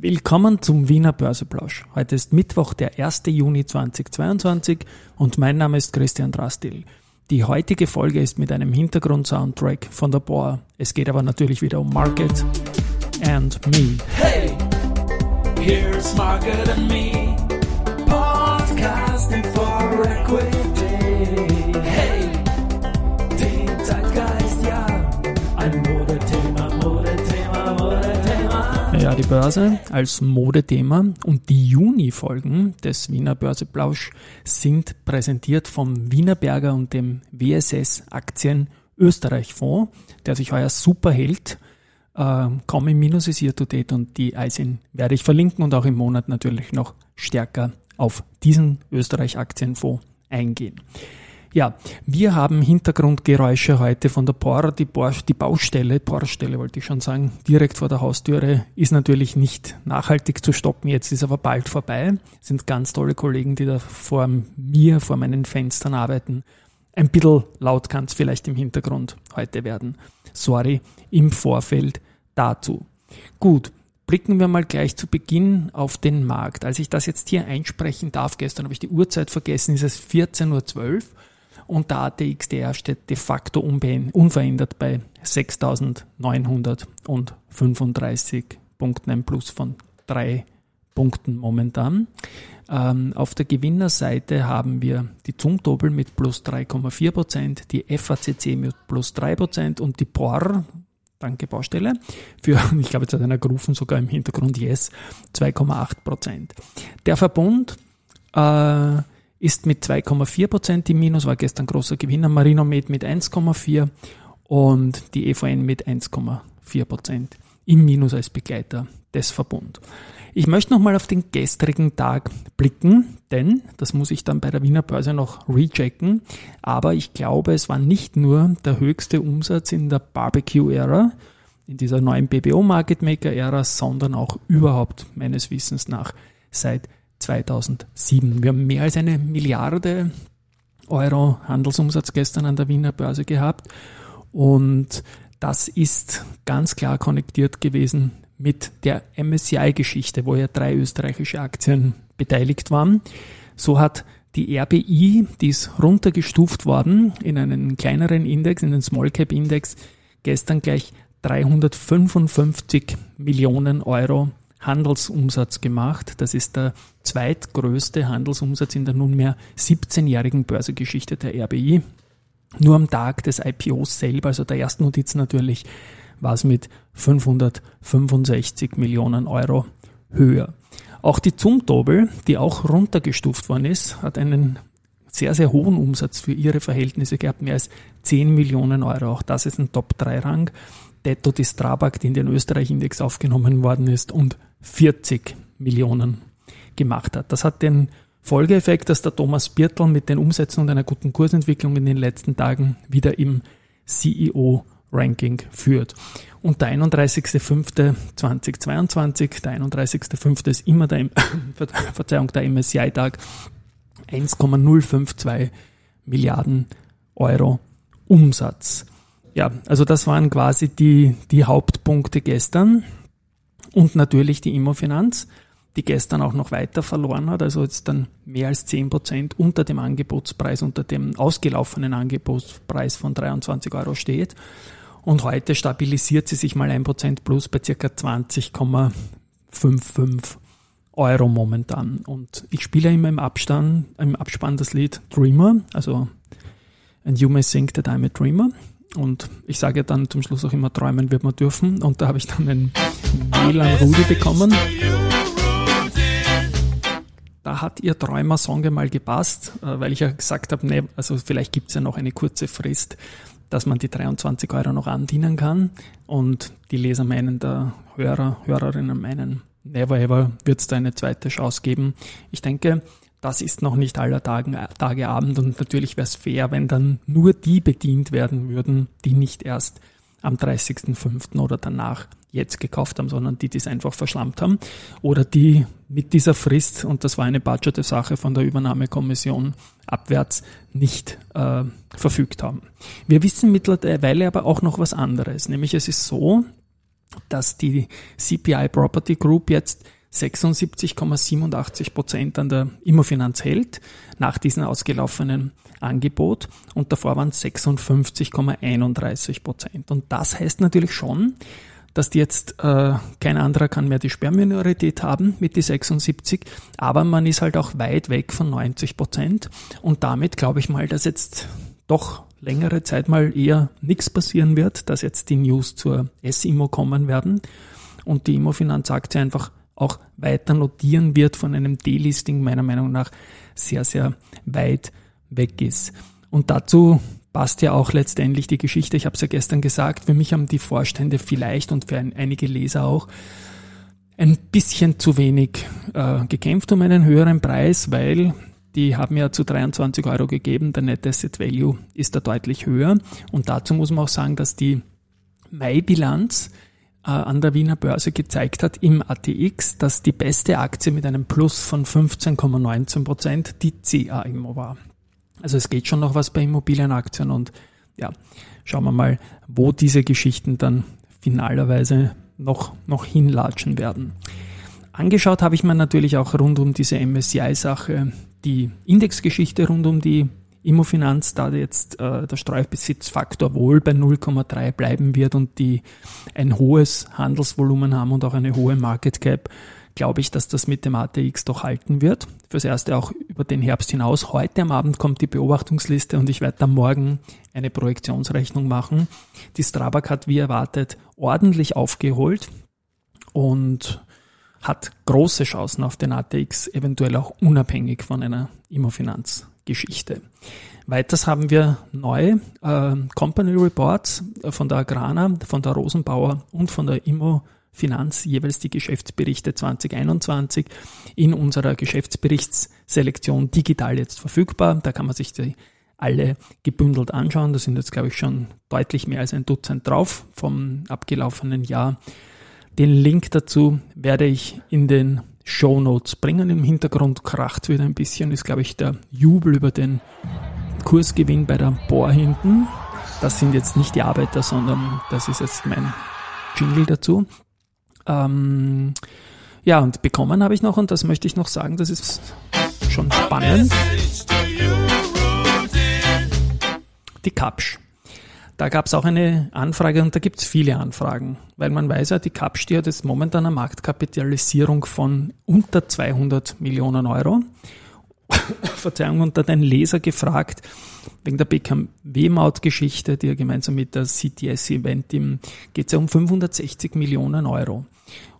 Willkommen zum Wiener Börseplausch. Heute ist Mittwoch, der 1. Juni 2022 und mein Name ist Christian Drastil. Die heutige Folge ist mit einem Hintergrund-Soundtrack von der Bohr. Es geht aber natürlich wieder um Market and Me. Hey, here's Market and Me, podcasting for equity. Börse als Modethema und die Juni-Folgen des Wiener Börseplausch sind präsentiert vom Wienerberger und dem WSS Aktien Österreich Fonds, der sich heuer super hält. Äh, kaum im Minus ist hier to date und die ISIN werde ich verlinken und auch im Monat natürlich noch stärker auf diesen Österreich Aktienfonds eingehen. Ja, wir haben Hintergrundgeräusche heute von der POR. Die, Por die Baustelle, POR-Stelle wollte ich schon sagen, direkt vor der Haustüre ist natürlich nicht nachhaltig zu stoppen. Jetzt ist aber bald vorbei. Sind ganz tolle Kollegen, die da vor mir, vor meinen Fenstern arbeiten. Ein bisschen laut kann es vielleicht im Hintergrund heute werden. Sorry im Vorfeld dazu. Gut, blicken wir mal gleich zu Beginn auf den Markt. Als ich das jetzt hier einsprechen darf, gestern habe ich die Uhrzeit vergessen, ist es 14.12 Uhr und der ATXDR steht de facto unverändert bei 6.935 Punkten, ein Plus von drei Punkten momentan. Ähm, auf der Gewinnerseite haben wir die Zumtobel mit plus 3,4 Prozent, die FACC mit plus 3 Prozent und die POR, danke Baustelle, für, ich glaube jetzt hat einer gerufen, sogar im Hintergrund Yes, 2,8 Prozent. Der Verbund äh, ist mit 2,4 Prozent im Minus, war gestern großer Gewinner, Marinomed mit 1,4 und die EVN mit 1,4 Prozent im Minus als Begleiter des Verbund. Ich möchte nochmal auf den gestrigen Tag blicken, denn das muss ich dann bei der Wiener Börse noch rechecken. Aber ich glaube, es war nicht nur der höchste Umsatz in der Barbecue-Ära, in dieser neuen BBO Market Maker-Ära, sondern auch überhaupt meines Wissens nach seit 2007. Wir haben mehr als eine Milliarde Euro Handelsumsatz gestern an der Wiener Börse gehabt und das ist ganz klar konnektiert gewesen mit der MSCI-Geschichte, wo ja drei österreichische Aktien beteiligt waren. So hat die RBI, die ist runtergestuft worden in einen kleineren Index, in den Small Cap Index, gestern gleich 355 Millionen Euro Handelsumsatz gemacht. Das ist der zweitgrößte Handelsumsatz in der nunmehr 17-jährigen Börsegeschichte der RBI. Nur am Tag des IPOs selber, also der ersten Notiz natürlich, war es mit 565 Millionen Euro höher. Auch die Zumtobel, die auch runtergestuft worden ist, hat einen sehr, sehr hohen Umsatz für ihre Verhältnisse gehabt, mehr als 10 Millionen Euro. Auch das ist ein Top-3-Rang. Detto die Strabag, die in den Österreich-Index aufgenommen worden ist und 40 Millionen gemacht hat. Das hat den Folgeeffekt, dass der Thomas Birtel mit den Umsätzen und einer guten Kursentwicklung in den letzten Tagen wieder im CEO-Ranking führt. Und der 31.05.2022, der 31.05. ist immer der, Verzeihung, der MSCI-Tag, 1,052 Milliarden Euro Umsatz. Ja, also das waren quasi die, die Hauptpunkte gestern. Und natürlich die Immofinanz, die gestern auch noch weiter verloren hat, also jetzt dann mehr als 10 Prozent unter dem Angebotspreis, unter dem ausgelaufenen Angebotspreis von 23 Euro steht. Und heute stabilisiert sie sich mal 1 Prozent plus bei circa 20,55 Euro momentan. Und ich spiele immer im Abstand, im Abspann das Lied Dreamer, also And You May Sing That I'm a Dreamer. Und ich sage dann zum Schluss auch immer, träumen wird man dürfen. Und da habe ich dann einen WLAN Rudi bekommen. Da hat ihr Träumer-Song mal gepasst, äh, weil ich ja gesagt habe, nee, also vielleicht gibt es ja noch eine kurze Frist, dass man die 23 Euro noch andienen kann. Und die Leser meinen, der Hörer, Hörerinnen meinen, never ever wird es da eine zweite Chance geben. Ich denke, das ist noch nicht aller Tagen, Tage Abend und natürlich wäre es fair, wenn dann nur die bedient werden würden, die nicht erst am 30.05. oder danach jetzt gekauft haben, sondern die, die einfach verschlammt haben oder die mit dieser Frist, und das war eine budgete Sache von der Übernahmekommission abwärts, nicht äh, verfügt haben. Wir wissen mittlerweile aber auch noch was anderes, nämlich es ist so, dass die CPI Property Group jetzt 76,87 Prozent an der Immofinanz hält, nach diesem ausgelaufenen Angebot. Und davor waren es 56,31 Prozent. Und das heißt natürlich schon, dass die jetzt äh, kein anderer kann mehr die Sperrminorität haben mit die 76, aber man ist halt auch weit weg von 90 Prozent und damit glaube ich mal, dass jetzt doch längere Zeit mal eher nichts passieren wird, dass jetzt die News zur S-Immo kommen werden und die Immofinanz-Aktie einfach auch weiter notieren wird von einem Delisting meiner Meinung nach sehr, sehr weit weg ist. Und dazu passt ja auch letztendlich die Geschichte. Ich habe es ja gestern gesagt, für mich haben die Vorstände vielleicht und für ein, einige Leser auch ein bisschen zu wenig äh, gekämpft um einen höheren Preis, weil die haben ja zu 23 Euro gegeben, der Net Asset Value ist da deutlich höher. Und dazu muss man auch sagen, dass die Mai-Bilanz an der Wiener Börse gezeigt hat im ATX, dass die beste Aktie mit einem Plus von 15,19 Prozent die CA Immo war. Also es geht schon noch was bei Immobilienaktien und ja, schauen wir mal, wo diese Geschichten dann finalerweise noch, noch hinlatschen werden. Angeschaut habe ich mir natürlich auch rund um diese MSCI-Sache die Indexgeschichte rund um die Immofinanz, da jetzt äh, der Streubesitzfaktor wohl bei 0,3 bleiben wird und die ein hohes Handelsvolumen haben und auch eine hohe Market Cap, glaube ich, dass das mit dem ATX doch halten wird. Fürs Erste auch über den Herbst hinaus. Heute am Abend kommt die Beobachtungsliste und ich werde dann morgen eine Projektionsrechnung machen. Die Strabag hat wie erwartet ordentlich aufgeholt und hat große Chancen auf den ATX, eventuell auch unabhängig von einer Immofinanz-Geschichte. Weiters haben wir neue äh, Company Reports von der Agrana, von der Rosenbauer und von der Immofinanz, jeweils die Geschäftsberichte 2021 in unserer Geschäftsberichtsselektion digital jetzt verfügbar. Da kann man sich die alle gebündelt anschauen. Da sind jetzt, glaube ich, schon deutlich mehr als ein Dutzend drauf vom abgelaufenen Jahr. Den Link dazu werde ich in den Show Notes bringen. Im Hintergrund kracht wieder ein bisschen, ist glaube ich der Jubel über den Kursgewinn bei der Bohr hinten. Das sind jetzt nicht die Arbeiter, sondern das ist jetzt mein Jingle dazu. Ähm, ja, und bekommen habe ich noch, und das möchte ich noch sagen, das ist schon spannend. Die Kapsch. Da gab es auch eine Anfrage und da gibt es viele Anfragen, weil man weiß ja, die Kapsch, hat jetzt momentan eine Marktkapitalisierung von unter 200 Millionen Euro. Verzeihung, und da hat ein Leser gefragt, wegen der BKW-Maut-Geschichte, die er gemeinsam mit der CTS-Event geht es ja um 560 Millionen Euro.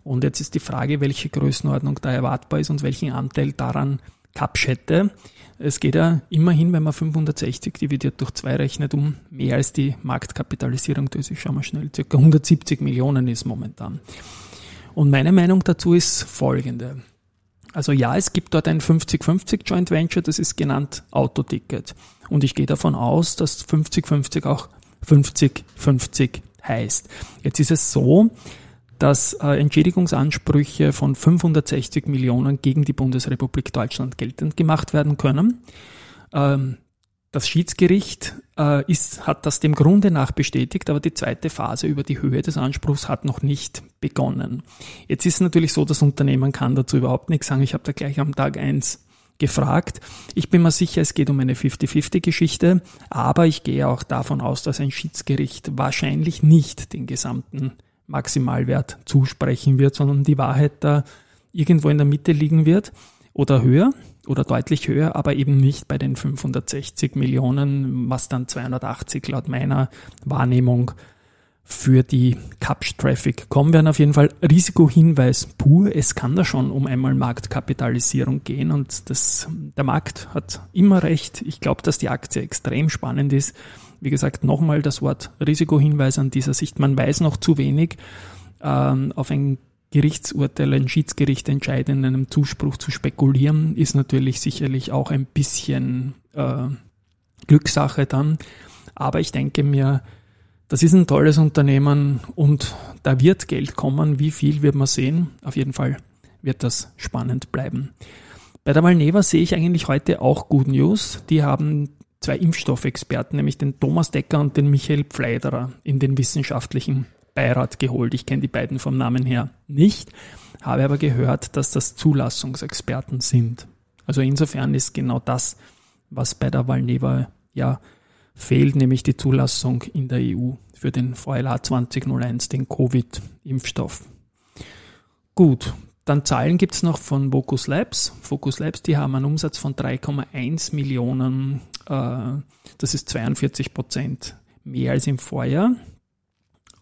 Und jetzt ist die Frage, welche Größenordnung da erwartbar ist und welchen Anteil daran Kapsch hätte. Es geht ja immerhin, wenn man 560 dividiert durch 2 rechnet, um mehr als die Marktkapitalisierung, das ist, schauen wir schnell, circa 170 Millionen ist momentan. Und meine Meinung dazu ist folgende. Also ja, es gibt dort ein 50-50 Joint Venture, das ist genannt Autoticket. Und ich gehe davon aus, dass 50-50 auch 50-50 heißt. Jetzt ist es so, dass äh, Entschädigungsansprüche von 560 Millionen gegen die Bundesrepublik Deutschland geltend gemacht werden können. Ähm, das Schiedsgericht äh, ist, hat das dem Grunde nach bestätigt, aber die zweite Phase über die Höhe des Anspruchs hat noch nicht begonnen. Jetzt ist natürlich so, das Unternehmen kann dazu überhaupt nichts sagen. Ich habe da gleich am Tag eins gefragt. Ich bin mir sicher, es geht um eine 50-50-Geschichte, aber ich gehe auch davon aus, dass ein Schiedsgericht wahrscheinlich nicht den gesamten Maximalwert zusprechen wird, sondern die Wahrheit da irgendwo in der Mitte liegen wird oder höher oder deutlich höher, aber eben nicht bei den 560 Millionen, was dann 280 laut meiner Wahrnehmung für die Capsch-Traffic kommen werden. Auf jeden Fall Risikohinweis pur. Es kann da schon um einmal Marktkapitalisierung gehen und das, der Markt hat immer recht. Ich glaube, dass die Aktie extrem spannend ist. Wie gesagt, nochmal das Wort Risikohinweis an dieser Sicht. Man weiß noch zu wenig. Ähm, auf ein Gerichtsurteil, ein Schiedsgericht entscheiden, in einem Zuspruch zu spekulieren, ist natürlich sicherlich auch ein bisschen äh, Glückssache dann. Aber ich denke mir, das ist ein tolles Unternehmen und da wird Geld kommen. Wie viel wird man sehen? Auf jeden Fall wird das spannend bleiben. Bei der Valneva sehe ich eigentlich heute auch Good News. Die haben zwei Impfstoffexperten, nämlich den Thomas Decker und den Michael Pfleiderer in den wissenschaftlichen Beirat geholt. Ich kenne die beiden vom Namen her nicht, habe aber gehört, dass das Zulassungsexperten sind. Also insofern ist genau das, was bei der Valneva ja fehlt, nämlich die Zulassung in der EU für den VLA 2001, den Covid-Impfstoff. Gut, dann Zahlen gibt's noch von Focus Labs. Focus Labs, die haben einen Umsatz von 3,1 Millionen, äh, das ist 42 Prozent mehr als im Vorjahr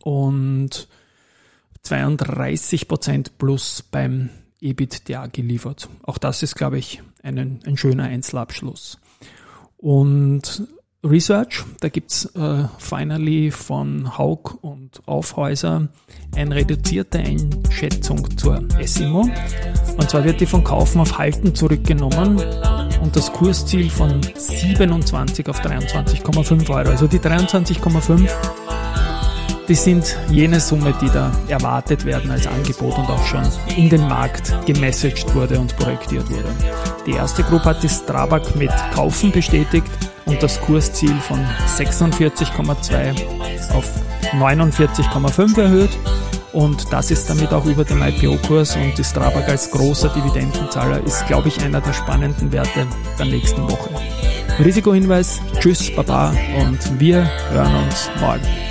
und 32 Prozent plus beim EBITDA geliefert. Auch das ist, glaube ich, ein, ein schöner Einzelabschluss. Und Research. Da gibt's äh, finally von Haug und Aufhäuser eine reduzierte Einschätzung zur Essimo. Und zwar wird die von Kaufen auf Halten zurückgenommen und das Kursziel von 27 auf 23,5 Euro. Also die 23,5 die sind jene Summe, die da erwartet werden als Angebot und auch schon in den Markt gemessaged wurde und projektiert wurde. Die erste Gruppe hat die Strabag mit Kaufen bestätigt und das Kursziel von 46,2 auf 49,5 erhöht. Und das ist damit auch über dem IPO-Kurs und die Strabag als großer Dividendenzahler ist, glaube ich, einer der spannenden Werte der nächsten Woche. Risikohinweis, tschüss, baba und wir hören uns morgen.